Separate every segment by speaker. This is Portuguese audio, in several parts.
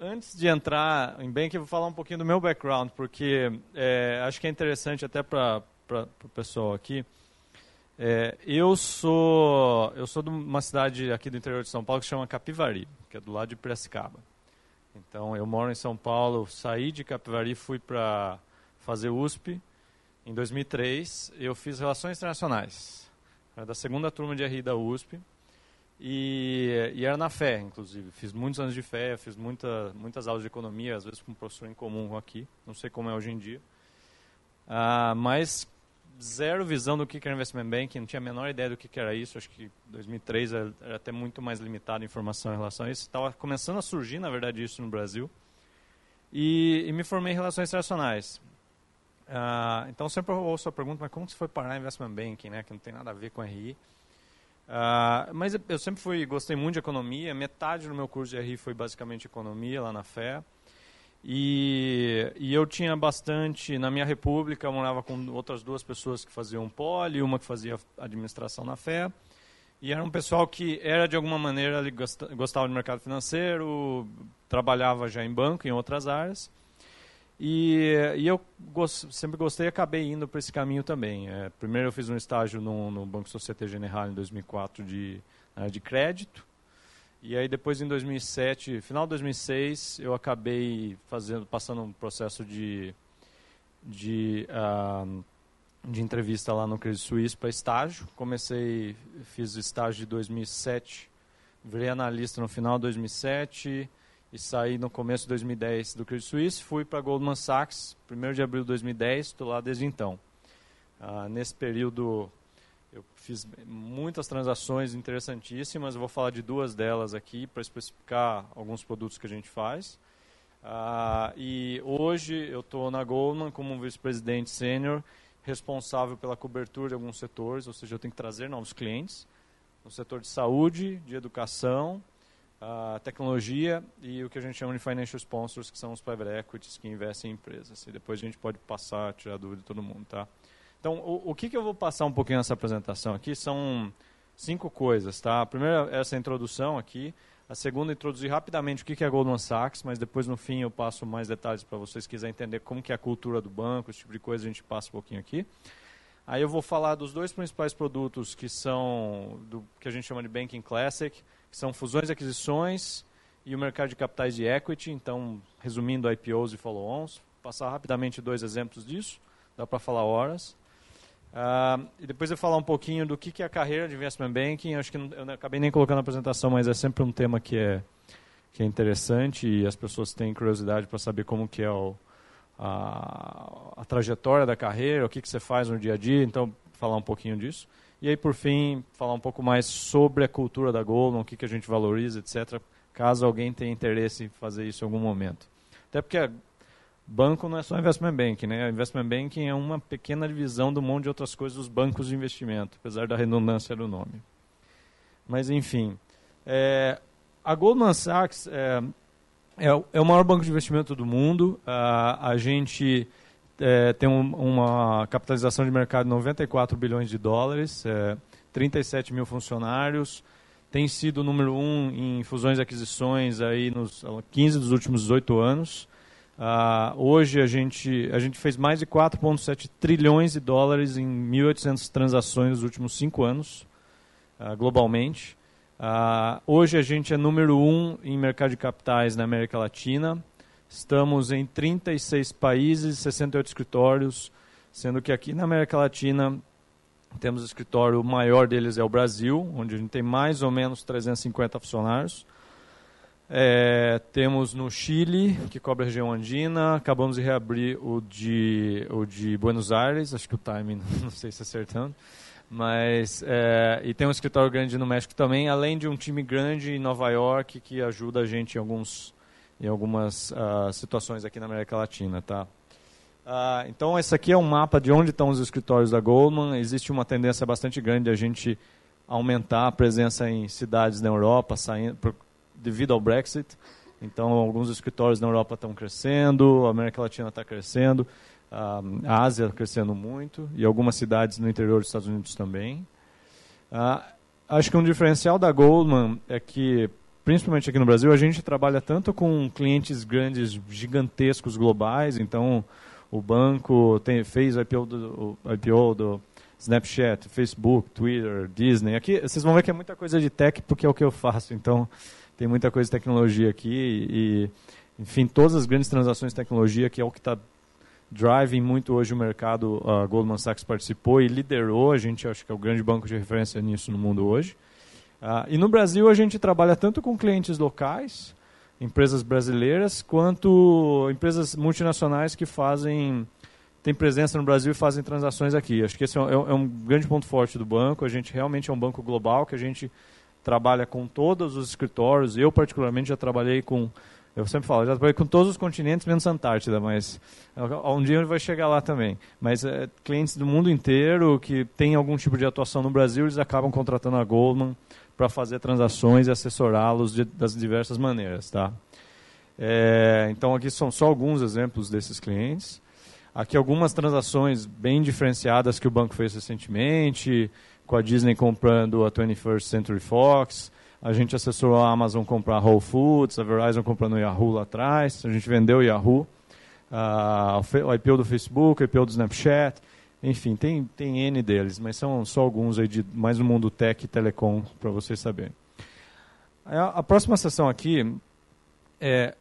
Speaker 1: antes de entrar em banking, eu vou falar um pouquinho do meu background, porque é, acho que é interessante até para o pessoal aqui. É, eu sou eu sou de uma cidade aqui do interior de São Paulo que chama Capivari, que é do lado de Piracicaba. Então, eu moro em São Paulo, saí de Capivari, fui para fazer USP. Em 2003, eu fiz Relações Internacionais, da segunda turma de RI da USP. E, e, era na fé, inclusive. Fiz muitos anos de fé, fiz muita, muitas aulas de economia, às vezes com um professor em comum aqui. Não sei como é hoje em dia. Ah, mas zero visão do que era investment banking, não tinha a menor ideia do que era isso. Acho que 2003 era, até muito mais limitado a informação em relação a isso. Estava começando a surgir, na verdade, isso no Brasil. E, e me formei em relações internacionais. Uh, então sempre ouço a pergunta, mas como você foi parar em investment banking, né? Que não tem nada a ver com RI. Uh, mas eu sempre fui, gostei muito de economia. Metade do meu curso de RI foi basicamente economia lá na FE. E, e, eu tinha bastante, na minha república, eu morava com outras duas pessoas que faziam poli, uma que fazia administração na fé. E era um pessoal que era, de alguma maneira, gostava do mercado financeiro, trabalhava já em banco, em outras áreas. E, e eu gost, sempre gostei e acabei indo para esse caminho também. É, primeiro eu fiz um estágio no, no Banco Societe Generale em 2004 de, de crédito. E aí depois em 2007, final de 2006, eu acabei fazendo, passando um processo de, de, uh, de entrevista lá no Credit Suisse para estágio. Comecei, fiz estágio de 2007, virei analista no final de 2007 e saí no começo de 2010 do Credit Suisse. Fui para Goldman Sachs, 1 de abril de 2010, estou lá desde então. Uh, nesse período eu fiz muitas transações interessantíssimas, vou falar de duas delas aqui para especificar alguns produtos que a gente faz. Uh, e hoje eu estou na Goldman como vice-presidente sênior, responsável pela cobertura de alguns setores, ou seja, eu tenho que trazer novos clientes no setor de saúde, de educação, uh, tecnologia e o que a gente chama de financial sponsors, que são os private equities que investem em empresas. E depois a gente pode passar, tirar dúvida de todo mundo, tá? Então, o, o que, que eu vou passar um pouquinho nessa apresentação aqui são cinco coisas, tá? A primeira é essa introdução aqui. A segunda, introduzir rapidamente o que é a Goldman Sachs, mas depois, no fim, eu passo mais detalhes para vocês, quiserem entender como que é a cultura do banco, esse tipo de coisa, a gente passa um pouquinho aqui. Aí eu vou falar dos dois principais produtos que são do que a gente chama de Banking Classic, que são fusões e aquisições e o mercado de capitais de equity. Então, resumindo, IPOs e follow-ons. Passar rapidamente dois exemplos disso, dá para falar horas. Uh, e depois eu falar um pouquinho do que, que é a carreira de investment banking. Acho que não, eu acabei nem colocando na apresentação, mas é sempre um tema que é, que é interessante e as pessoas têm curiosidade para saber como que é o, a, a, trajetória da carreira, o que, que você faz no dia a dia. Então, falar um pouquinho disso. E aí, por fim, falar um pouco mais sobre a cultura da Goldman, o que, que a gente valoriza, etc., caso alguém tenha interesse em fazer isso em algum momento. Até porque banco não é só investment banking, né? Investment banking é uma pequena divisão do monte de outras coisas dos bancos de investimento, apesar da redundância do nome. Mas enfim, é, a Goldman Sachs é, é, é, o maior banco de investimento do mundo. a, a gente é, tem um, uma capitalização de mercado de 94 bilhões de dólares, 37 mil funcionários tem sido o número um em fusões e aquisições aí nos 15 dos últimos 18 anos. Uh, hoje a gente, a gente fez mais de 4,7 trilhões de dólares em 1.800 transações nos últimos cinco anos, uh, globalmente. Uh, hoje a gente é número um em mercado de capitais na América Latina. Estamos em 36 países, 68 escritórios, sendo que aqui na América Latina temos o escritório o maior deles é o Brasil, onde a gente tem mais ou menos 350 funcionários. É, temos no Chile, que cobre a região andina. Acabamos de reabrir o de, o de Buenos Aires, acho que o timing, não sei se acertando. Mas, é, e tem um escritório grande no México também, além de um time grande em Nova York que ajuda a gente em, alguns, em algumas uh, situações aqui na América Latina. Tá? Uh, então, esse aqui é um mapa de onde estão os escritórios da Goldman. Existe uma tendência bastante grande de a gente aumentar a presença em cidades na Europa, saindo, devido ao Brexit. Então, alguns escritórios na Europa estão crescendo, a América Latina está crescendo, a Ásia crescendo muito e algumas cidades no interior dos Estados Unidos também. Uh, acho que um diferencial da Goldman é que principalmente aqui no Brasil, a gente trabalha tanto com clientes grandes, gigantescos, globais. Então, o banco tem, fez IPO do, IPO do Snapchat, Facebook, Twitter, Disney. Aqui vocês vão ver que é muita coisa de tech, porque é o que eu faço. Então, tem muita coisa de tecnologia aqui. E, enfim, todas as grandes transações de tecnologia, que é o que está driving muito hoje o mercado, a Goldman Sachs participou e liderou. A gente acho que é o grande banco de referência nisso no mundo hoje. Uh, e no Brasil a gente trabalha tanto com clientes locais, empresas brasileiras, quanto empresas multinacionais que fazem têm presença no Brasil e fazem transações aqui. Acho que esse é um, é um grande ponto forte do banco. A gente realmente é um banco global que a gente trabalha com todos os escritórios. Eu particularmente já trabalhei com eu sempre falo, já trabalhei com todos os continentes menos Antártida, mas um dia ele vai chegar lá também. Mas é, clientes do mundo inteiro que têm algum tipo de atuação no Brasil, eles acabam contratando a Goldman para fazer transações e assessorá-los das diversas maneiras. Tá? É, então, aqui são só alguns exemplos desses clientes. Aqui algumas transações bem diferenciadas que o banco fez recentemente, com a Disney comprando a 21st Century Fox, a gente assessorou a Amazon comprar a Whole Foods, a Verizon comprando o Yahoo lá atrás, a gente vendeu o Yahoo, uh, o IPO do Facebook, o IPO do Snapchat, enfim, tem, tem N deles, mas são só alguns aí de mais no mundo tech e telecom para vocês saberem. A, a próxima sessão aqui é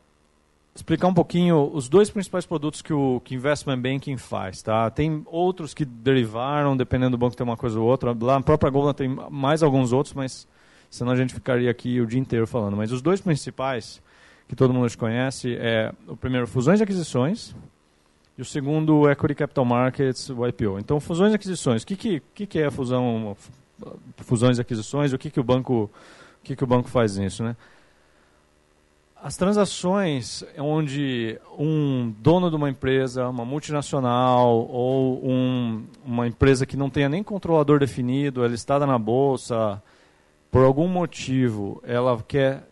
Speaker 1: explicar um pouquinho os dois principais produtos que o que Investment Banking faz. Tá? Tem outros que derivaram, dependendo do banco tem uma coisa ou outra. Lá na própria Goldman tem mais alguns outros, mas senão a gente ficaria aqui o dia inteiro falando. Mas os dois principais, que todo mundo conhece, é o primeiro, fusões e aquisições, e o segundo, Equity Capital Markets, o IPO. Então, fusões e aquisições. O que, que, que, é fusão, fusões e aquisições? O que, que, o, banco, o que, que o banco faz nisso? Né? As transações onde um dono de uma empresa, uma multinacional ou um, uma empresa que não tenha nem controlador definido, ela está na bolsa, por algum motivo ela quer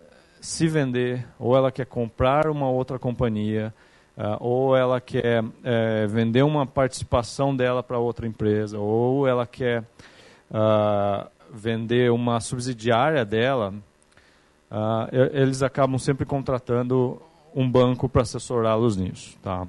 Speaker 1: se vender ou ela quer comprar uma outra companhia, Uh, ou ela quer é, vender uma participação dela para outra empresa, ou ela quer uh, vender uma subsidiária dela, uh, eles acabam sempre contratando um banco para assessorá-los nisso. Tá?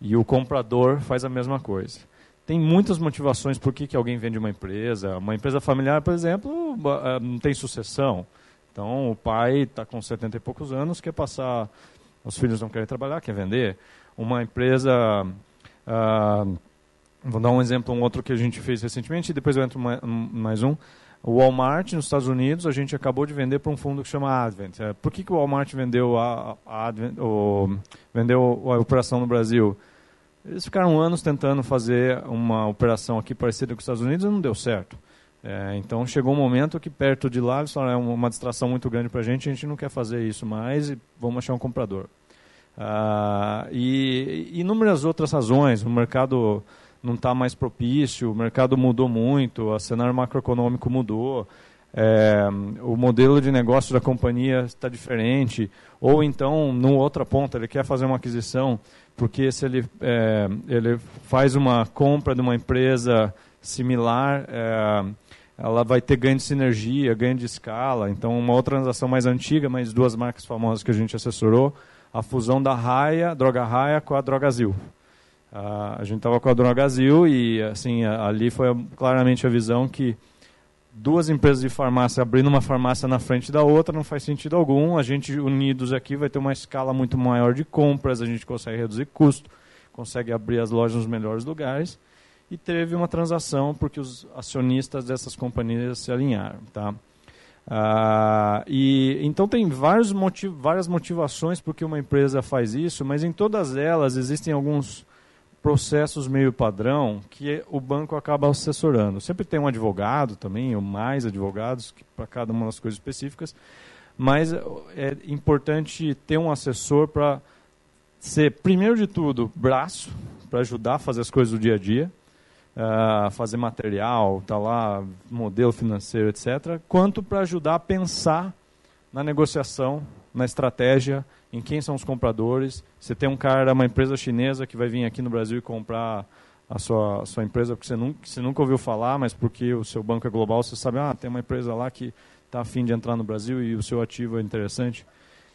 Speaker 1: E o comprador faz a mesma coisa. Tem muitas motivações por que, que alguém vende uma empresa. Uma empresa familiar, por exemplo, não tem sucessão. Então, o pai está com 70 e poucos anos, quer passar os filhos não querem trabalhar, quer vender. Uma empresa, ah, vou dar um exemplo, um outro que a gente fez recentemente, e depois eu entro mais um. O Walmart, nos Estados Unidos, a gente acabou de vender para um fundo que chama Advent. É, por que, que o Walmart vendeu a, a Advent, o, vendeu a operação no Brasil? Eles ficaram anos tentando fazer uma operação aqui parecida com os Estados Unidos e não deu certo. É, então chegou um momento que perto de lá eles falaram, é uma distração muito grande para a gente, a gente não quer fazer isso mais e vamos achar um comprador. Ah, e, e inúmeras outras razões, o mercado não está mais propício, o mercado mudou muito, o cenário macroeconômico mudou, é, o modelo de negócio da companhia está diferente, ou então, no outra ponta, ele quer fazer uma aquisição, porque se ele, é, ele faz uma compra de uma empresa similar, é, ela vai ter ganho de sinergia, ganho de escala. Então, uma outra transação mais antiga, mas duas marcas famosas que a gente assessorou, a fusão da Raia, Droga Raia, com a Drogazil. Uh, a gente estava com a Drogazil e assim ali foi claramente a visão que duas empresas de farmácia abrindo uma farmácia na frente da outra não faz sentido algum. A gente unidos aqui vai ter uma escala muito maior de compras, a gente consegue reduzir custo, consegue abrir as lojas nos melhores lugares e teve uma transação porque os acionistas dessas companhias se alinharam. Tá? Ah, e, então tem vários motiv várias motivações por que uma empresa faz isso, mas em todas elas existem alguns processos meio padrão que o banco acaba assessorando. Sempre tem um advogado também, ou mais advogados para cada uma das coisas específicas, mas é importante ter um assessor para ser, primeiro de tudo, braço, para ajudar a fazer as coisas do dia a dia, uh, fazer material, tá lá, modelo financeiro, etc., quanto para ajudar a pensar na negociação, na estratégia, em quem são os compradores. Você tem um cara, uma empresa chinesa que vai vir aqui no Brasil e comprar a sua, a sua empresa porque você nunca, você nunca ouviu falar, mas porque o seu banco é global, você sabe, ah, tem uma empresa lá que está afim de entrar no Brasil e o seu ativo é interessante,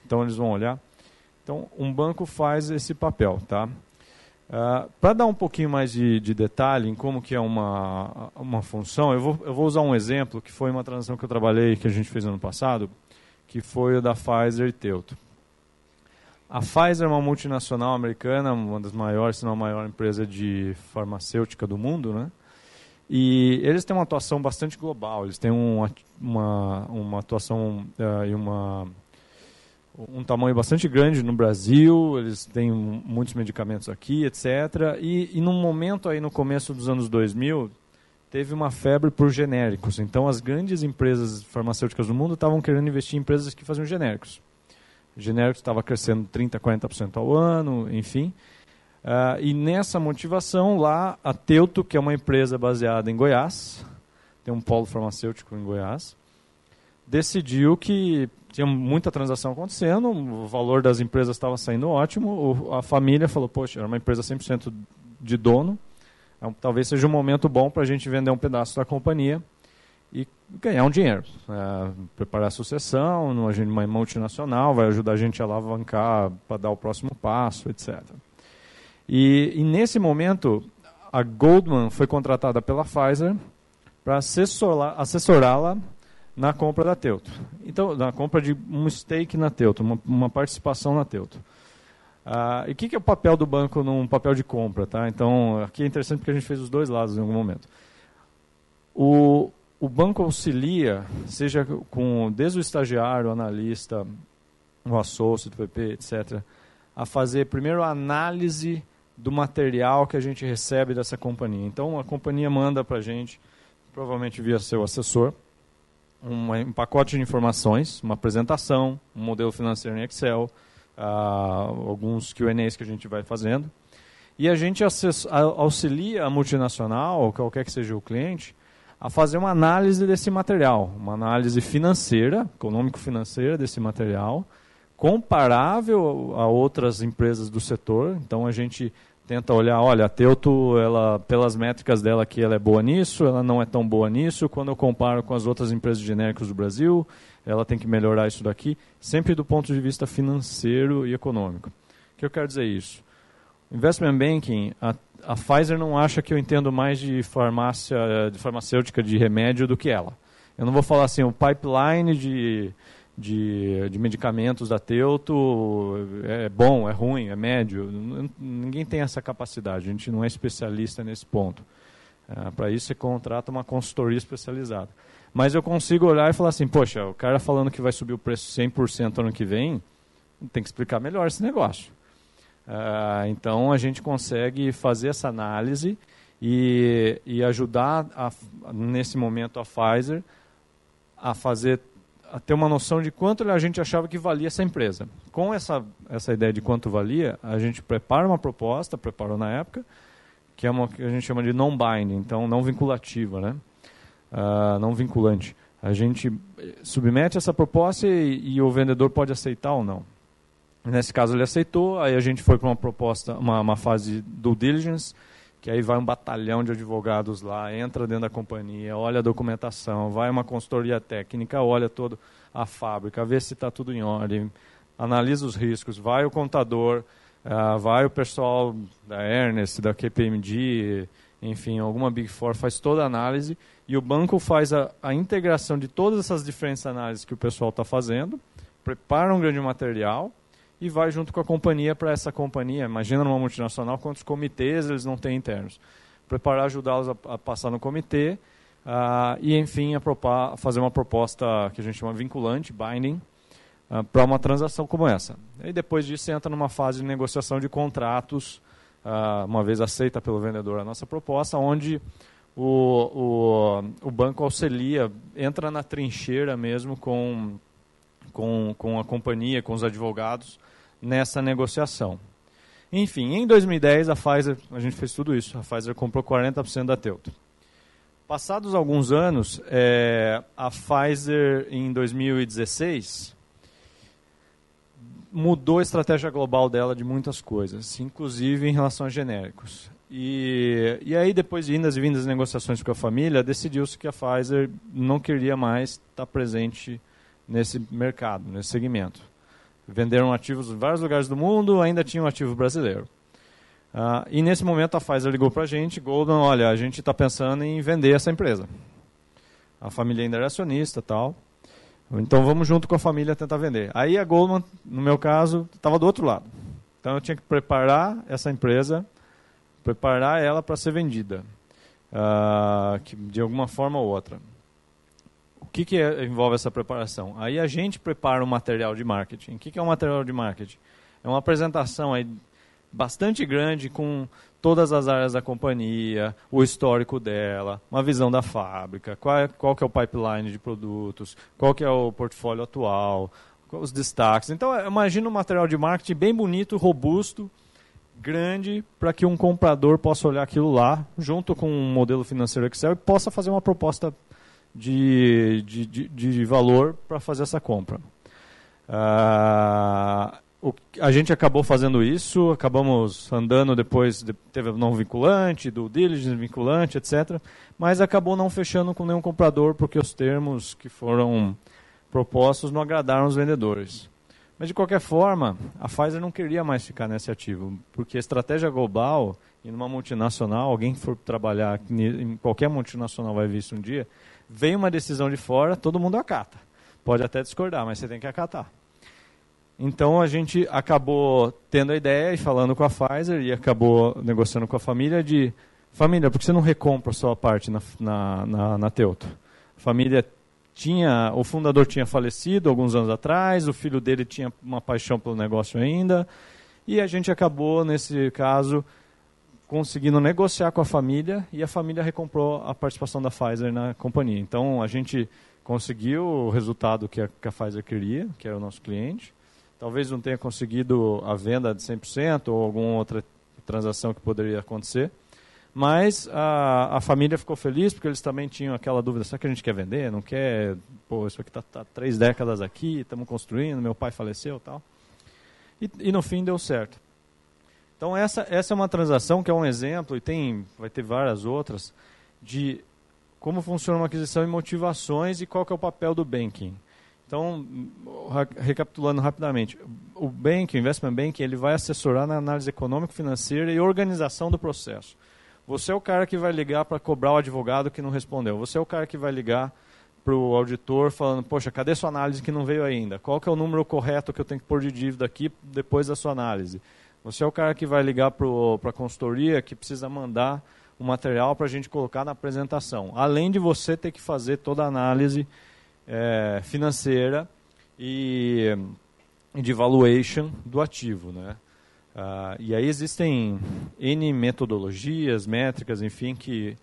Speaker 1: então eles vão olhar. Então, um banco faz esse papel, tá? Uh, Para dar um pouquinho mais de, de, detalhe em como que é uma, uma função, eu vou, eu vou usar um exemplo que foi uma transação que eu trabalhei, que a gente fez ano passado, que foi o da Pfizer e Teuto. A Pfizer é uma multinacional americana, uma das maiores, se não a maior empresa de farmacêutica do mundo, né? E eles têm uma atuação bastante global, eles têm uma, uma, uma atuação uh, e uma um tamanho bastante grande no Brasil, eles têm muitos medicamentos aqui, etc. E, e num momento aí no começo dos anos 2000, teve uma febre por genéricos. Então as grandes empresas farmacêuticas do mundo estavam querendo investir em empresas que faziam genéricos. Genéricos estava crescendo 30%, 40% ao ano, enfim. Uh, e nessa motivação lá, a Teuto, que é uma empresa baseada em Goiás, tem um polo farmacêutico em Goiás, decidiu que tinha muita transação acontecendo, o valor das empresas estava saindo ótimo, a família falou, poxa, era uma empresa 100% de dono, então, talvez seja um momento bom para a gente vender um pedaço da companhia e ganhar um dinheiro. É, preparar a sucessão, numa multinacional, vai ajudar a gente a alavancar para dar o próximo passo, etc. E, e nesse momento, a Goldman foi contratada pela Pfizer para assessorá-la na compra da Teuto. Então, na compra de um stake na Teuto, uma, uma participação na Teuto. Ah, e o que, que, é o papel do banco num papel de compra? Tá? Então, aqui é interessante porque a gente fez os dois lados em algum momento. O, o banco auxilia, seja com desde o estagiário, o analista, o associate, o PP, etc., a fazer primeiro a análise do material que a gente recebe dessa companhia. Então, a companhia manda para a gente, provavelmente via seu assessor, um, um pacote de informações, uma apresentação, um modelo financeiro em Excel, alguns Q&As que a gente vai fazendo. E a gente auxilia a multinacional, qualquer que seja o cliente, a fazer uma análise desse material, uma análise financeira, econômico-financeira desse material, comparável a outras empresas do setor. Então a gente tenta olhar, olha, a Teuto, ela, pelas métricas dela aqui, ela é boa nisso, ela não é tão boa nisso. Quando eu comparo com as outras empresas de genéricos do Brasil, ela tem que melhorar isso daqui, sempre do ponto de vista financeiro e econômico. O que eu quero dizer isso? Investment Banking, a, a Pfizer não acha que eu entendo mais de farmácia, de farmacêutica, de remédio do que ela. Eu não vou falar assim, o pipeline de de, de medicamentos da Teuto é bom, é ruim, é médio. Ninguém tem essa capacidade, a gente não é especialista nesse ponto. É, Para isso você contrata uma consultoria especializada. Mas eu consigo olhar e falar assim, poxa, o cara falando que vai subir o preço 100% ano que vem, tem que explicar melhor esse negócio. É, então a gente consegue fazer essa análise e, e ajudar, a, nesse momento, a Pfizer a fazer a ter uma noção de quanto a gente achava que valia essa empresa. Com essa, essa ideia de quanto valia, a gente prepara uma proposta, preparou na época, que é uma que a gente chama de non-binding, então não vinculativa, né? Uh, não vinculante. A gente submete essa proposta e, e, o vendedor pode aceitar ou não. Nesse caso ele aceitou, aí a gente foi para uma proposta, uma, uma fase do diligence, que aí vai um batalhão de advogados lá, entra dentro da companhia, olha a documentação, vai uma consultoria técnica, olha toda a fábrica, vê se está tudo em ordem, analisa os riscos, vai o contador, uh, vai o pessoal da Ernest, da KPMG, enfim, alguma Big Four, faz toda a análise e o banco faz a, a integração de todas essas diferentes análises que o pessoal está fazendo, prepara um grande material, e vai junto com a companhia para essa companhia. Imagina numa multinacional quantos comitês eles não têm internos. Preparar, ajudá-los a, a, passar no comitê uh, e, enfim, a, a fazer uma proposta que a gente chama vinculante, binding, uh, para uma transação como essa. E depois disso entra numa fase de negociação de contratos, uma vez aceita pelo vendedor a nossa proposta, onde o, o, o banco auxilia, entra na trincheira mesmo com com, com a companhia, com os advogados, nessa negociação. Enfim, em 2010 a Pfizer, a gente fez tudo isso, a Pfizer comprou 40% da Teuto. Passados alguns anos, é, a Pfizer em 2016 mudou a estratégia global dela de muitas coisas, inclusive em relação a genéricos. E, e aí, depois de indas e vindas negociações com a família, decidiu-se que a Pfizer não queria mais estar presente nesse mercado, nesse segmento. Venderam ativos em vários lugares do mundo, ainda tinha um ativo brasileiro. Uh, e nesse momento a Pfizer ligou para a gente, Goldman, olha, a gente está pensando em vender essa empresa. A família ainda era acionista tal. Então vamos junto com a família tentar vender. Aí a Goldman, no meu caso, estava do outro lado. Então eu tinha que preparar essa empresa, preparar ela para ser vendida, uh, de alguma forma ou outra. O que, que é, envolve essa preparação? Aí a gente prepara um material de marketing. O que, que é um material de marketing? É uma apresentação aí bastante grande com todas as áreas da companhia, o histórico dela, uma visão da fábrica, qual, é, qual que é o pipeline de produtos, qual que é o portfólio atual, os destaques. Então, é, imagina um material de marketing bem bonito, robusto, grande, para que um comprador possa olhar aquilo lá, junto com um modelo financeiro Excel, e possa fazer uma proposta de, de, de, de valor para fazer essa compra. Uh, o, a gente acabou fazendo isso, acabamos andando depois, de, teve não vinculante, do diligence vinculante, etc. Mas acabou não fechando com nenhum comprador, porque os termos que foram propostos não agradaram os vendedores. Mas de qualquer forma, a Pfizer não queria mais ficar nesse ativo, porque a estratégia global, em uma multinacional, alguém que for trabalhar em qualquer multinacional vai ver isso um dia, vem uma decisão de fora, todo mundo acata. Pode até discordar, mas você tem que acatar. Então a gente acabou tendo a ideia e falando com a Pfizer e acabou negociando com a família de família, por que você não recompra a sua parte na, na, na, na Teuto? A família tinha, o fundador tinha falecido alguns anos atrás, o filho dele tinha uma paixão pelo negócio ainda, e a gente acabou, nesse caso, conseguindo negociar com a família e a família recomprou a participação da Pfizer na companhia. Então a gente conseguiu o resultado que a, que a Pfizer queria, que era o nosso cliente, Talvez não tenha conseguido a venda de 100% ou alguma outra transação que poderia acontecer. Mas a, a família ficou feliz porque eles também tinham aquela dúvida: será que a gente quer vender? Não quer? Pô, isso aqui está tá três décadas aqui, estamos construindo, meu pai faleceu tal. E, e no fim deu certo. Então essa, essa é uma transação que é um exemplo, e tem, vai ter várias outras, de como funciona uma aquisição e motivações e qual que é o papel do banking. Então, recapitulando rapidamente, o banking, o investment banking, ele vai assessorar na análise econômico-financeira e organização do processo. Você é o cara que vai ligar para cobrar o advogado que não respondeu. Você é o cara que vai ligar para o auditor falando, poxa, cadê sua análise que não veio ainda? Qual que é o número correto que eu tenho que pôr de dívida aqui depois da sua análise? Você é o cara que vai ligar para a consultoria que precisa mandar o material para a gente colocar na apresentação. Além de você ter que fazer toda a análise é, financeira e de valuation do ativo, né? Ah, e aí existem N metodologias, métricas, enfim, que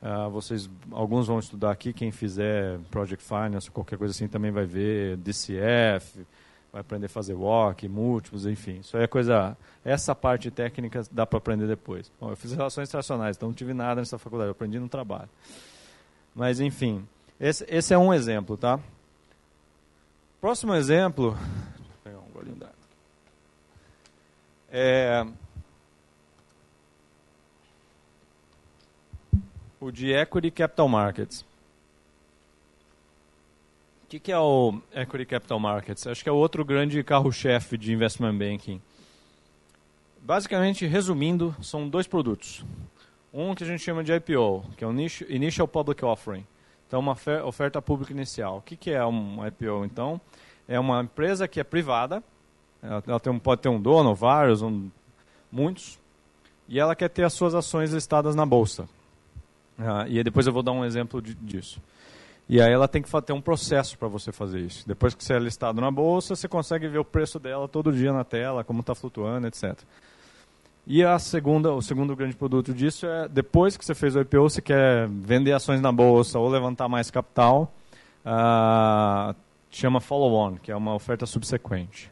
Speaker 1: ah, vocês, alguns vão estudar aqui, quem fizer Project Finance, qualquer coisa assim, também vai ver DCF, vai aprender a fazer walk, múltiplos, enfim. Isso aí é coisa, essa parte técnica dá para aprender depois. Bom, eu fiz relações internacionais, então não tive nada nessa faculdade, eu aprendi no trabalho. Mas, enfim, esse, esse é um exemplo, tá? Próximo exemplo. Deixa eu pegar um golinho d'água. É, o de Equity Capital Markets. O que, que, é o Equity Capital Markets? Acho que é outro grande carro-chefe de investment banking. Basicamente, resumindo, são dois produtos. Um que a gente chama de IPO, que é o Initial Public Offering. Então, uma oferta pública inicial. O que, que é um IPO, então? É uma empresa que é privada, ela tem, pode ter um dono, vários, um, muitos, e ela quer ter as suas ações listadas na bolsa. Ah, e depois eu vou dar um exemplo de, disso. E aí ela tem que ter um processo para você fazer isso. Depois que você é listado na bolsa, você consegue ver o preço dela todo dia na tela, como está flutuando, etc. E a segunda, o segundo grande produto disso é, depois que você fez o IPO, você quer vender ações na bolsa ou levantar mais capital, uh, chama follow-on, que é uma oferta subsequente.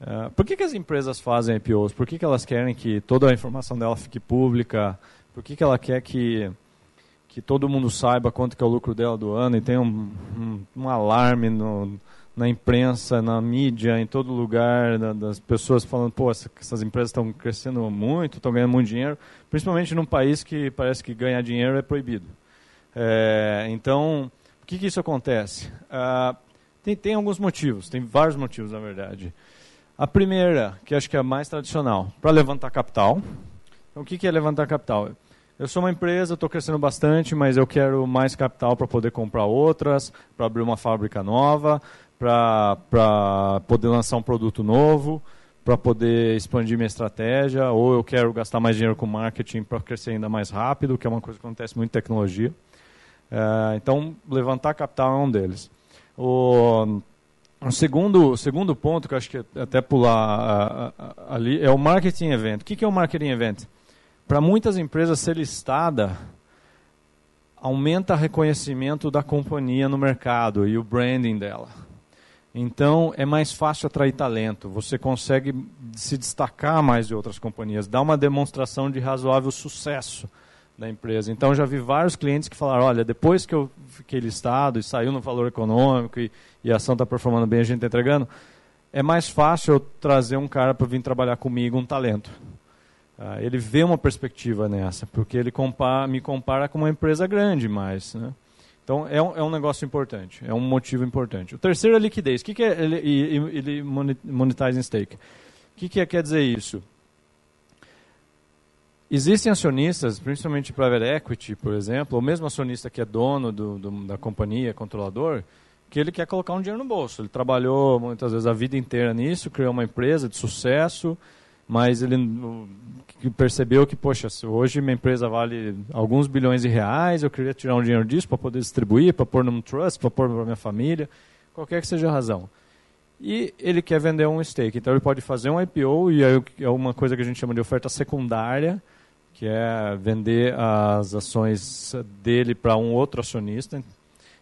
Speaker 1: Uh, por que, que as empresas fazem IPOs? Por que, que elas querem que toda a informação dela fique pública? Por que, que ela quer que, que todo mundo saiba quanto que é o lucro dela do ano e tenha um, um, um alarme no, na imprensa, na mídia, em todo lugar, da, das pessoas falando, pô, essa, essas empresas estão crescendo muito, estão ganhando muito dinheiro, principalmente num país que parece que ganhar dinheiro é proibido. É, então, o que, que isso acontece? Ah, tem, tem alguns motivos, tem vários motivos, na verdade. A primeira, que acho que é a mais tradicional, para levantar capital. Então, o que, que é levantar capital? Eu sou uma empresa, estou crescendo bastante, mas eu quero mais capital para poder comprar outras, para abrir uma fábrica nova, para poder lançar um produto novo, para poder expandir minha estratégia, ou eu quero gastar mais dinheiro com marketing para crescer ainda mais rápido, que é uma coisa que acontece muito em tecnologia. É, então, levantar capital é um deles. O, o segundo, segundo ponto, que eu acho que até pular ali, é o marketing event. O que, que é o marketing event? Para muitas empresas, ser listada aumenta o reconhecimento da companhia no mercado e o branding dela. Então é mais fácil atrair talento, você consegue se destacar mais de outras companhias, dá uma demonstração de razoável sucesso da empresa. Então já vi vários clientes que falaram, olha, depois que eu fiquei listado e saiu no valor econômico e, e a ação está performando bem, a gente está entregando, é mais fácil eu trazer um cara para vir trabalhar comigo, um talento. Ah, ele vê uma perspectiva nessa, porque ele me compara com uma empresa grande mais. Né? Então, é um, é um negócio importante, é um motivo importante. O terceiro é liquidez. O que, que é ele, ele monetizing stake? O que, que é, quer dizer isso? Existem acionistas, principalmente private equity, por exemplo, ou mesmo acionista que é dono do, do, da companhia, controlador, que ele quer colocar um dinheiro no bolso. Ele trabalhou muitas vezes a vida inteira nisso, criou uma empresa de sucesso, mas ele percebeu que, poxa, hoje minha empresa vale alguns bilhões de reais, eu queria tirar um dinheiro disso para poder distribuir, para pôr num trust, para pôr para minha família, qualquer que seja a razão. E ele quer vender um stake, então ele pode fazer um IPO, e é uma coisa que a gente chama de oferta secundária, que é vender as ações dele para um outro acionista,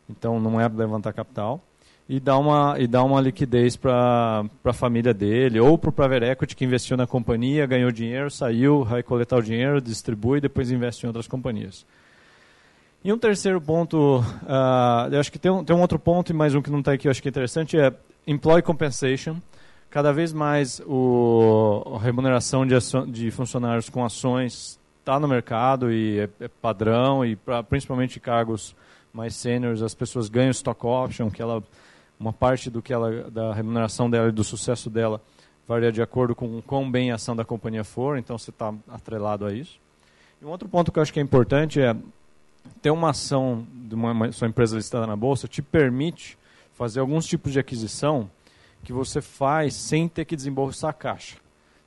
Speaker 1: então não é levantar capital e dar uma, e dar uma liquidez para a família dele, ou para o private equity que investiu na companhia, ganhou dinheiro, saiu, vai coletar o dinheiro, distribui depois investe em outras companhias. E um terceiro ponto, uh, eu acho que tem um, tem um outro ponto, e mais um que não está aqui, eu acho que é interessante, é employee compensation. Cada vez mais o, a remuneração de, de funcionários com ações está no mercado e é, é padrão, e pra, principalmente cargos mais seniors, as pessoas ganham stock option, que ela uma parte do que ela, da remuneração dela e do sucesso dela varia de acordo com quão bem a ação da companhia for, então você está atrelado a isso. E um outro ponto que eu acho que é importante é ter uma ação de uma, sua empresa listada na bolsa te permite fazer alguns tipos de aquisição que você faz sem ter que desembolsar a caixa.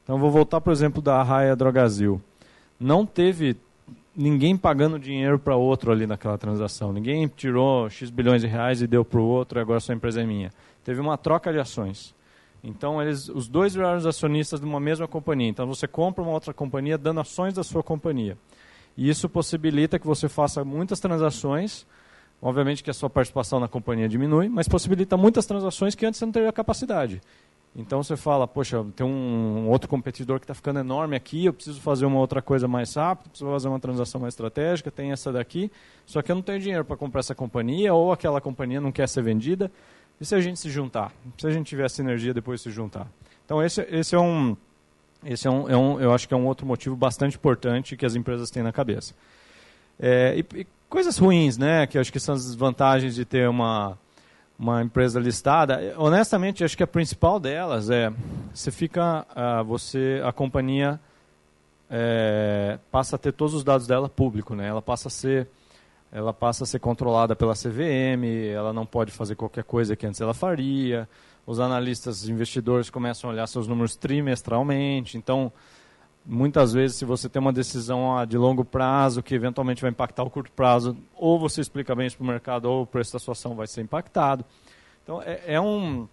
Speaker 1: Então vou voltar, por exemplo, da Arraia Drogazil. Não teve ninguém pagando dinheiro para outro ali naquela transação. Ninguém tirou X bilhões de reais e deu para o outro e agora sua empresa é minha. Teve uma troca de ações. Então, eles, os dois viraram os acionistas de uma mesma companhia. Então, você compra uma outra companhia dando ações da sua companhia. E isso possibilita que você faça muitas transações. Obviamente que a sua participação na companhia diminui, mas possibilita muitas transações que antes você não teria capacidade. Então você fala, poxa, tem um outro competidor que está ficando enorme aqui, eu preciso fazer uma outra coisa mais rápido, preciso fazer uma transação mais estratégica, tem essa daqui, só que eu não tenho dinheiro para comprar essa companhia, ou aquela companhia não quer ser vendida. E se a gente se juntar? Se a gente tiver sinergia depois de se juntar? Então esse, esse é um, esse é um, é um, eu acho que é um outro motivo bastante importante que as empresas têm na cabeça. É, e, e coisas ruins, né? Que eu acho que são as desvantagens de ter uma uma empresa listada, honestamente, acho que a principal delas é você fica, uh, você, a companhia é, passa a ter todos os dados dela público, né? Ela passa a ser, ela passa a ser controlada pela CVM, ela não pode fazer qualquer coisa que antes ela faria. Os analistas, investidores começam a olhar seus números trimestralmente, então muitas vezes, se você tem uma decisão ah, de longo prazo que eventualmente vai impactar o curto prazo, ou você explica bem isso para o mercado, ou o preço da sua ação vai ser impactado. Então, é, é um.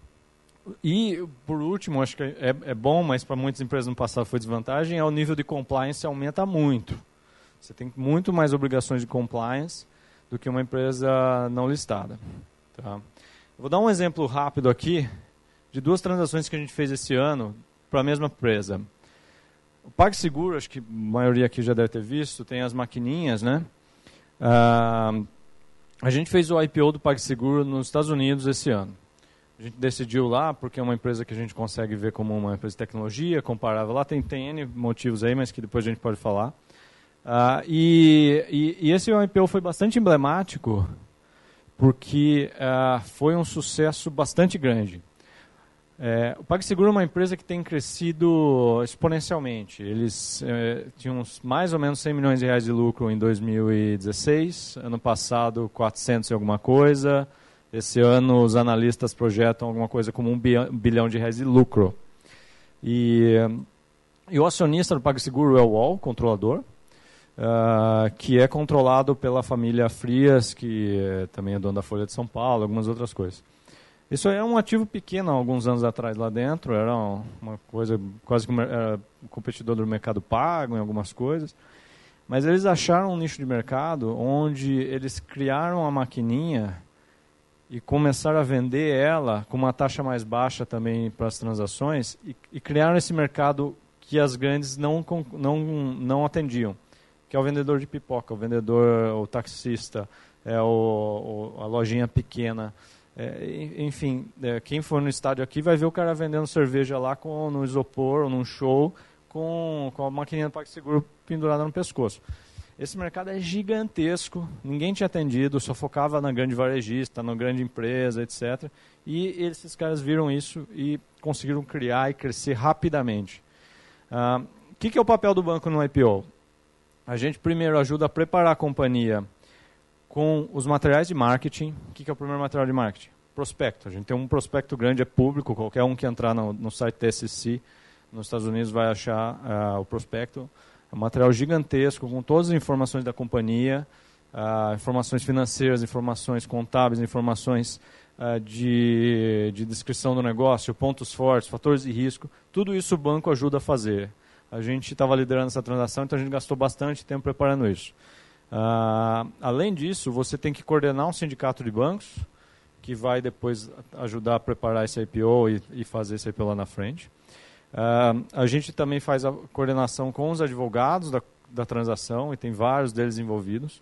Speaker 1: E, por último, acho que é, é bom, mas para muitas empresas no passado foi desvantagem, é o nível de compliance aumenta muito. Você tem muito mais obrigações de compliance do que uma empresa não listada. Tá? vou dar um exemplo rápido aqui de duas transações que a gente fez esse ano para a mesma empresa. O PagSeguro, acho que a maioria aqui já deve ter visto, tem as maquininhas, né? Ah, a gente fez o IPO do PagSeguro nos Estados Unidos esse ano. A gente decidiu lá porque é uma empresa que a gente consegue ver como uma empresa de tecnologia, comparável. Lá tem, tem N motivos aí, mas que depois a gente pode falar. Uh, e, e, e, esse IPO foi bastante emblemático porque uh, foi um sucesso bastante grande. É, o PagSeguro é uma empresa que tem crescido exponencialmente. Eles é, tinham mais ou menos 100 milhões de reais de lucro em 2016, ano passado 400 e alguma coisa. Esse ano os analistas projetam alguma coisa como um bilhão de reais de lucro. E, e o acionista do PagSeguro é o UOL, controlador, uh, que é controlado pela família Frias, que é, também é dono da Folha de São Paulo, algumas outras coisas. Isso é um ativo pequeno alguns anos atrás lá dentro, era uma coisa quase era competidor do mercado pago em algumas coisas. Mas eles acharam um nicho de mercado onde eles criaram a maquininha e começaram a vender ela com uma taxa mais baixa também para as transações e, e criaram esse mercado que as grandes não, não, não atendiam, que é o vendedor de pipoca, o vendedor, o taxista, é o, o a lojinha pequena. É, enfim, é, quem for no estádio aqui vai ver o cara vendendo cerveja lá com, no isopor ou num show com, com a maquininha do PagSeguro pendurada no pescoço. Esse mercado é gigantesco, ninguém tinha atendido, só focava na grande varejista, na grande empresa, etc. E esses caras viram isso e conseguiram criar e crescer rapidamente. O ah, que, que é o papel do banco no IPO? A gente primeiro ajuda a preparar a companhia com os materiais de marketing. O que, é o primeiro material de marketing? Prospecto. A gente tem um prospecto grande, é público, qualquer um que entrar no, no site TSC nos Estados Unidos vai achar uh, o prospecto. É um material gigantesco, com todas as informações da companhia, uh, informações financeiras, informações contábeis, informações uh, de, de descrição do negócio, pontos fortes, fatores de risco. Tudo isso o banco ajuda a fazer. A gente estava liderando essa transação, então a gente gastou bastante tempo preparando isso. Uh, além disso, você tem que coordenar um sindicato de bancos, que vai depois ajudar a preparar esse IPO e, e fazer esse IPO lá na frente. Uh, a gente também faz a coordenação com os advogados da, da transação, e tem vários deles envolvidos,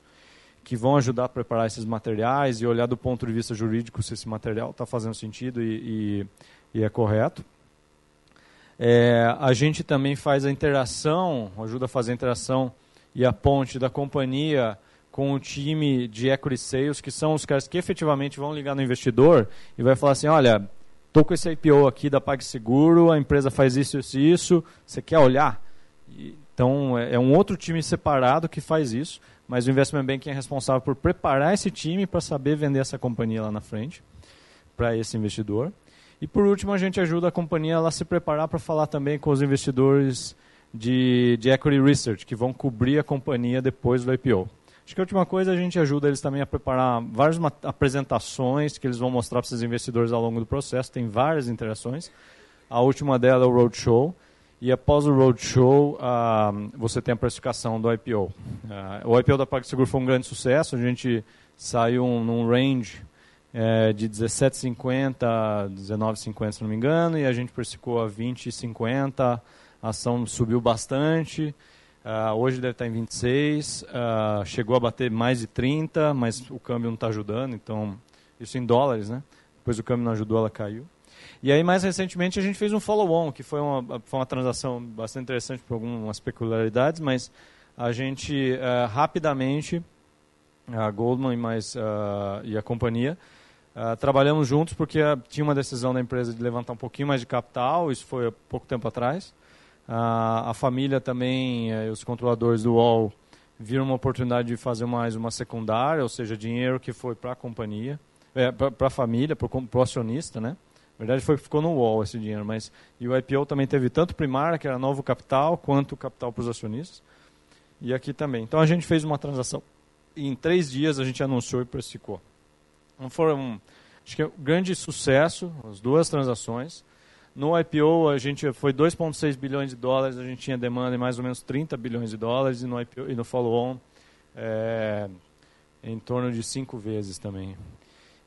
Speaker 1: que vão ajudar a preparar esses materiais e olhar do ponto de vista jurídico se esse material está fazendo sentido e, e, e é correto. É, a gente também faz a interação, ajuda a fazer a interação e a ponte da companhia com o time de equity sales, que são os caras que efetivamente vão ligar no investidor e vai falar assim, olha, estou com esse IPO aqui da PagSeguro, a empresa faz isso, isso e isso, você quer olhar? Então, é, é um outro time separado que faz isso, mas o Investment Banking é responsável por preparar esse time para saber vender essa companhia lá na frente para esse investidor. E por último, a gente ajuda a companhia a se preparar para falar também com os investidores de, de equity research, que vão cobrir a companhia depois do IPO. Acho que a última coisa, a gente ajuda eles também a preparar várias apresentações que eles vão mostrar para esses investidores ao longo do processo. Tem várias interações. A última dela é o Roadshow. E após o Roadshow, uh, você tem a precificação do IPO. Uh, ah, o IPO da PagSeguro foi um grande sucesso. A gente saiu um, num range é, de 17,50 a 19,50, se não me engano, e a gente precificou a 20,50 a ação subiu bastante. Uh, hoje deve estar em 26, uh, ah, chegou a bater mais de 30, mas o câmbio não está ajudando, então, isso em dólares, né? Depois o câmbio não ajudou, ela caiu. E aí, mais recentemente, a gente fez um follow-on, que foi uma, foi uma transação bastante interessante por algumas peculiaridades, mas a gente uh, rapidamente, a Goldman e, mais, e a companhia, trabalhamos juntos porque tinha uma decisão da empresa de levantar um pouquinho mais de capital, isso foi há pouco tempo atrás, a, a família também, eh, os controladores do UOL, viram uma oportunidade de fazer mais uma secundária, ou seja, dinheiro que foi para a companhia, é, para a família, para o acionista, né? Na verdade, foi, ficou no UOL esse dinheiro, mas e o IPO também teve tanto primária, que era novo capital, quanto capital para os acionistas. E aqui também. Então a gente fez uma transação e em três dias a gente anunciou e precificou. Então foram, acho que é um grande sucesso, as duas transações. No IPO, a gente foi 2,6 bilhões de dólares, a gente tinha demanda em mais ou menos 30 bilhões de dólares, e no, IPO, e no follow-on, é, em torno de cinco vezes também.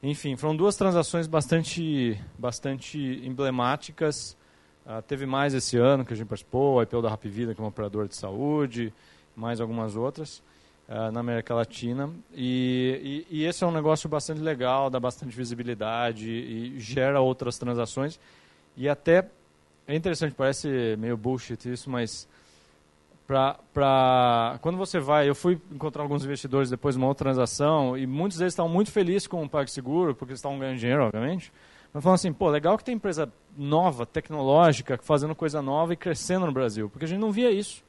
Speaker 1: Enfim, foram duas transações bastante, bastante emblemáticas. Uh, teve mais esse ano que a gente participou, o IPO da Rap Vida, que é um operador de saúde, mais algumas outras. uh, na América Latina. E, e, e, esse é um negócio bastante legal, dá bastante visibilidade e gera outras transações. E até, é interessante, parece meio bullshit isso, mas pra, pra, quando você vai, eu fui encontrar alguns investidores depois de uma outra transação e muitos deles estavam muito felizes com o PagSeguro, porque eles estavam ganhando dinheiro, obviamente. Mas falando assim, pô, legal que tem empresa nova, tecnológica, fazendo coisa nova e crescendo no Brasil, porque a gente não via isso.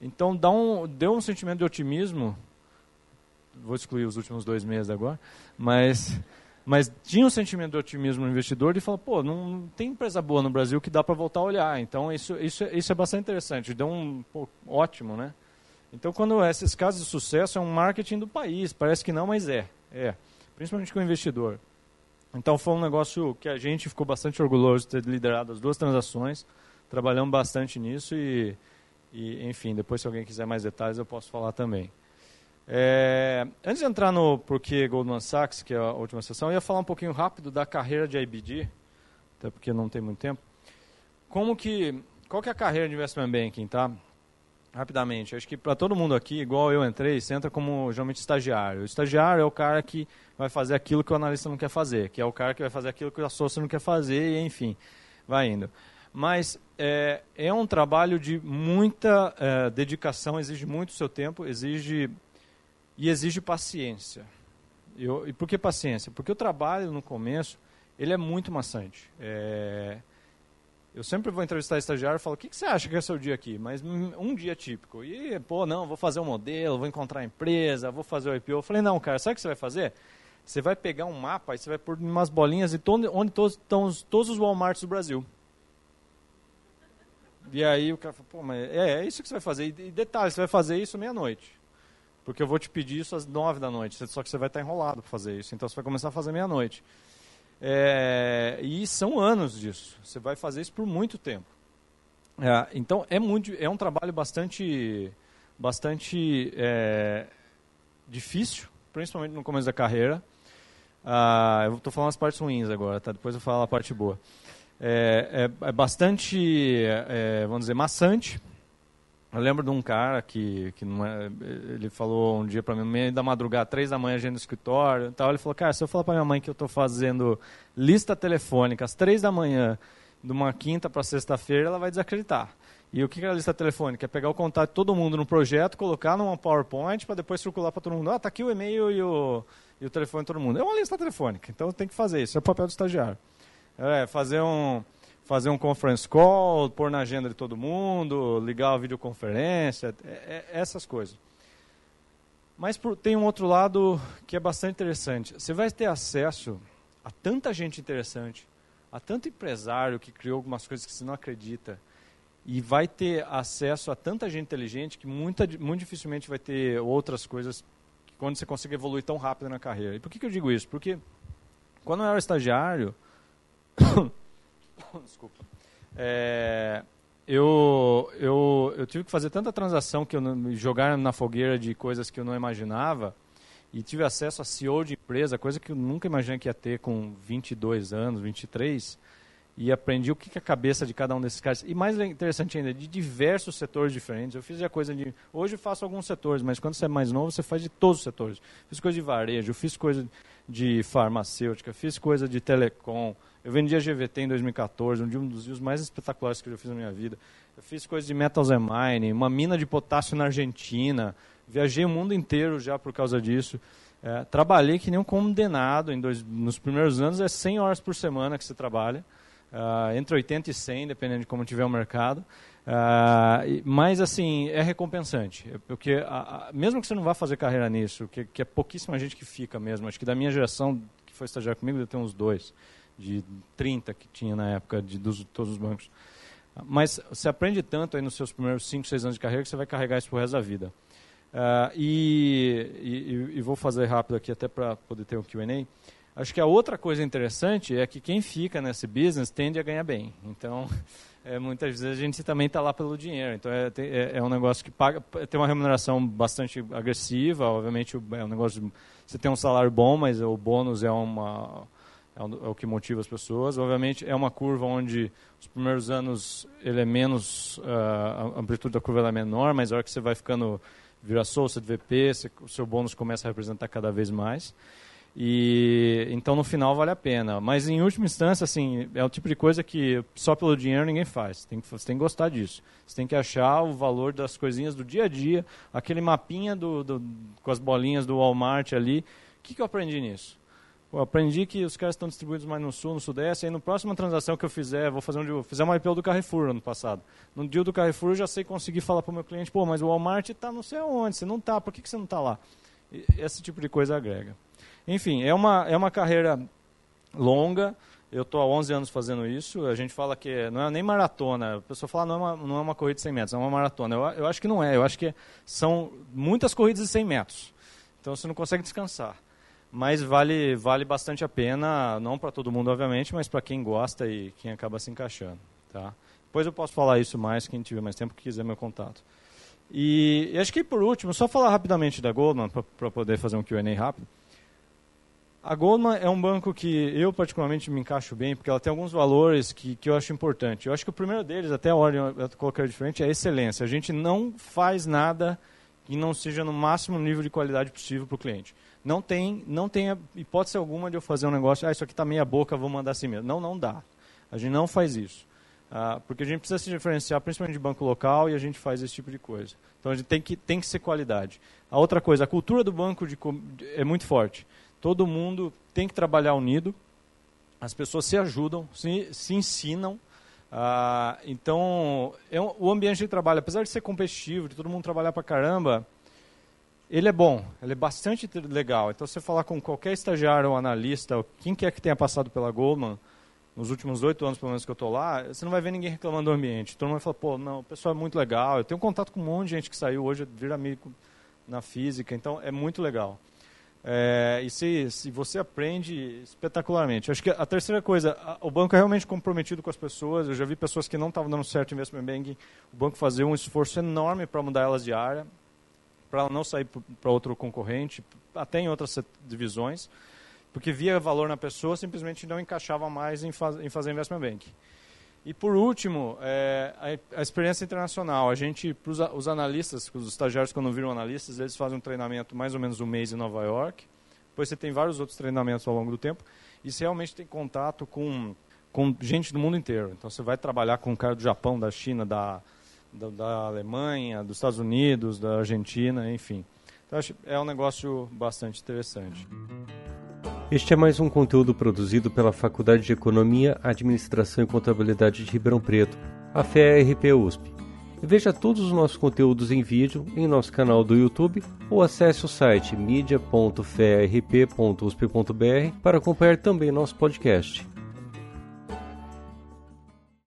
Speaker 1: Então dá um, deu um sentimento de otimismo, vou excluir os últimos dois meses agora, mas, mas tinha um sentimento de otimismo no investidor de falar, pô, não tem empresa boa no Brasil que dá para voltar a olhar. Então isso, isso, isso é bastante interessante, deu um pô, ótimo, né? Então quando esses casos de sucesso é um marketing do país, parece que não, mas é, é, principalmente com o investidor. Então foi um negócio que a gente ficou bastante orgulhoso de ter liderado as duas transações, trabalhamos bastante nisso e, e enfim, depois se alguém quiser mais detalhes eu posso falar também. É, antes de entrar no porquê Goldman Sachs, que é a última sessão, eu ia falar um pouquinho rápido da carreira de IBD, até porque não tem muito tempo. Como que, qual que é a carreira de investment banking, tá? Rapidamente, acho que para todo mundo aqui, igual eu entrei, você entra como geralmente estagiário. O estagiário é o cara que vai fazer aquilo que o analista não quer fazer, que é o cara que vai fazer aquilo que o sócio não quer fazer, e enfim, vai indo. Mas é, é um trabalho de muita é, dedicação, exige muito seu tempo, exige e exige paciência. Eu, e por que paciência? Porque o trabalho no começo ele é muito maçante. É, eu sempre vou entrevistar estagiário e falo, o que, que você acha que é seu dia aqui? Mas um dia típico. E, pô, não, vou fazer um modelo, vou encontrar a empresa, vou fazer o IPO. Eu falei, não, cara, sabe o que você vai fazer? Você vai pegar um mapa e você vai pôr umas bolinhas de onde todos, estão todos os Walmarts do Brasil. E aí o cara fala, pô, mas é, é isso que você vai fazer. E, e detalhe, você vai fazer isso meia-noite. Porque eu vou te pedir isso às nove da noite. Só que você vai estar enrolado para fazer isso. Então você vai começar a fazer meia-noite. É, e são anos disso. Você vai fazer isso por muito tempo. É, então é muito, é um trabalho bastante, bastante é, difícil, principalmente no começo da carreira. Ah, eu estou falando as partes ruins agora, tá? Depois eu falo a parte boa. É, é, é bastante, é, vamos dizer, maçante eu lembro de um cara que, que não é, ele falou um dia para mim, meio da madrugada, três da manhã, gente no escritório tal. Ele falou, cara, se eu falar para minha mãe que eu estou fazendo lista telefônica às três da manhã, de uma quinta para sexta-feira, ela vai desacreditar. E o que é a lista telefônica? É pegar o contato de todo mundo no projeto, colocar numa PowerPoint para depois circular para todo mundo. Ah, tá aqui o e-mail e o, e o telefone de todo mundo. É uma lista telefônica, então tem que fazer isso. É o papel do estagiário. É, fazer um fazer um conference call, pôr na agenda de todo mundo, ligar a videoconferência, é, é, essas coisas. Mas tem um outro lado que é bastante interessante. Você vai ter acesso a tanta gente interessante, a tanto empresário que criou algumas coisas que você não acredita, e vai ter acesso a tanta gente inteligente que muita, muito dificilmente vai ter outras coisas quando você consegue evoluir tão rápido na carreira. E por que, que eu digo isso? Porque quando eu era estagiário, Desculpa. É, eu, eu, eu tive que fazer tanta transação que eu jogar na fogueira de coisas que eu não imaginava e tive acesso a CEO de empresa, coisa que eu nunca imaginei que ia ter com 22 anos, 23, e aprendi o que é a cabeça de cada um desses caras. E mais interessante ainda, de diversos setores diferentes. Eu fiz a coisa de. Hoje faço alguns setores, mas quando você é mais novo, você faz de todos os setores. Fiz coisa de varejo, fiz coisa de farmacêutica, fiz coisa de telecom, eu vendi a GVT em 2014, um dos dias mais espetaculares que eu já fiz na minha vida. Eu fiz coisas de metals and mining, uma mina de potássio na Argentina. Viajei o mundo inteiro já por causa disso. É, trabalhei que nem um condenado. Em dois, nos primeiros anos é 100 horas por semana que você trabalha. Uh, entre 80 e 100, dependendo de como tiver o mercado. Uh, mas, assim, é recompensante. É porque, a, a, mesmo que você não vá fazer carreira nisso, que, que, é pouquíssima gente que fica mesmo. Acho que da minha geração, que foi estagiar comigo, deve ter uns dois de 30 que tinha na época de dos, todos os bancos. Mas você aprende tanto aí nos seus primeiros 5, 6 anos de carreira que você vai carregar isso pro resto da vida. Uh, e, e, e, vou fazer rápido aqui até para poder ter um Q&A. Acho que a outra coisa interessante é que quem fica nesse business tende a ganhar bem. Então, é, muitas vezes a gente também está lá pelo dinheiro. Então, é, é, é, um negócio que paga, tem uma remuneração bastante agressiva. Obviamente, é um negócio. Você tem um salário bom, mas o bônus é uma é, é o que motiva as pessoas. Obviamente, é uma curva onde os primeiros anos ele é menos, uh, a amplitude da curva é menor, mas a hora que você vai ficando vira associate, VP, você, o seu bônus começa a representar cada vez mais. E então no final vale a pena. Mas em última instância, assim, é o tipo de coisa que só pelo dinheiro ninguém faz. Tem que, você tem que gostar disso. Você tem que achar o valor das coisinhas do dia a dia, aquele mapinha do, do com as bolinhas do Walmart ali. O que, que eu aprendi nisso? Eu aprendi que os caras estão distribuídos mais no sul, no sudeste, e aí na próxima transação que eu fizer, vou fazer um fizer uma IPO do Carrefour ano passado. No deal do Carrefour eu já sei conseguir falar para o meu cliente, pô, mas o Walmart está não sei aonde, você não está, por que, que você não está lá? E esse tipo de coisa agrega. Enfim, é uma, é uma carreira longa, eu estou há 11 anos fazendo isso, a gente fala que não é nem maratona, a pessoa fala não é uma, não é uma corrida de 100 metros, é uma maratona. Eu, eu acho que não é, eu acho que são muitas corridas de 100 metros, então você não consegue descansar mas vale, vale bastante a pena, não para todo mundo, obviamente, mas para quem gosta e quem acaba se encaixando. Tá? Depois eu posso falar isso mais, quem tiver mais tempo, que quiser meu contato. E, e acho que por último, só falar rapidamente da Goldman, para poder fazer um QA rápido. A Goldman é um banco que eu particularmente me encaixo bem, porque ela tem alguns valores que, que eu acho importante. Eu acho que o primeiro deles, até a ordem eu colocar diferente, é a excelência. A gente não faz nada que não seja no máximo nível de qualidade possível para o cliente. Não tem, não tem hipótese alguma de eu fazer um negócio, ah, isso aqui está meia boca, vou mandar assim mesmo. Não, não dá. A gente não faz isso. Ah, porque a gente precisa se diferenciar, principalmente de banco local, e a gente faz esse tipo de coisa. Então a gente tem que, tem que ser qualidade. A outra coisa, a cultura do banco de, é muito forte. Todo mundo tem que trabalhar unido, as pessoas se ajudam, se, se ensinam. Ah, então, é um, o ambiente de trabalho, apesar de ser competitivo, de todo mundo trabalhar para caramba, ele é bom, ele é bastante legal. Então, você falar com qualquer estagiário ou analista, quem quer que tenha passado pela Goldman, nos últimos oito anos, pelo menos, que eu estou lá, você não vai ver ninguém reclamando do ambiente. Todo mundo vai falar, pô, não, o pessoal é muito legal. Eu tenho contato com um monte de gente que saiu hoje, vira amigo na física, então é muito legal. É, e se, se você aprende espetacularmente. Acho que a terceira coisa, a, o banco é realmente comprometido com as pessoas. Eu já vi pessoas que não estavam dando certo em investment banking, o banco fazer um esforço enorme para mudar elas de área para ela não sair para outro concorrente, até em outras divisões, porque via valor na pessoa, simplesmente não encaixava mais em, faz, em fazer investment banking. E por último, é, a, a, experiência internacional. A gente, pros, os analistas, os estagiários quando viram analistas, eles fazem um treinamento mais ou menos um mês em Nova York. Depois você tem vários outros treinamentos ao longo do tempo. E você realmente tem contato com, com gente do mundo inteiro. Então você vai trabalhar com um cara do Japão, da China, da, da, da Alemanha, dos Estados Unidos, da Argentina, enfim. Então, acho é um negócio bastante interessante.
Speaker 2: Este é mais um conteúdo produzido pela Faculdade de Economia, Administração e Contabilidade de Ribeirão Preto, a FERP USP. Veja todos os nossos conteúdos em vídeo em nosso canal do YouTube ou acesse o site media.ferp.usp.br para acompanhar também nosso podcast.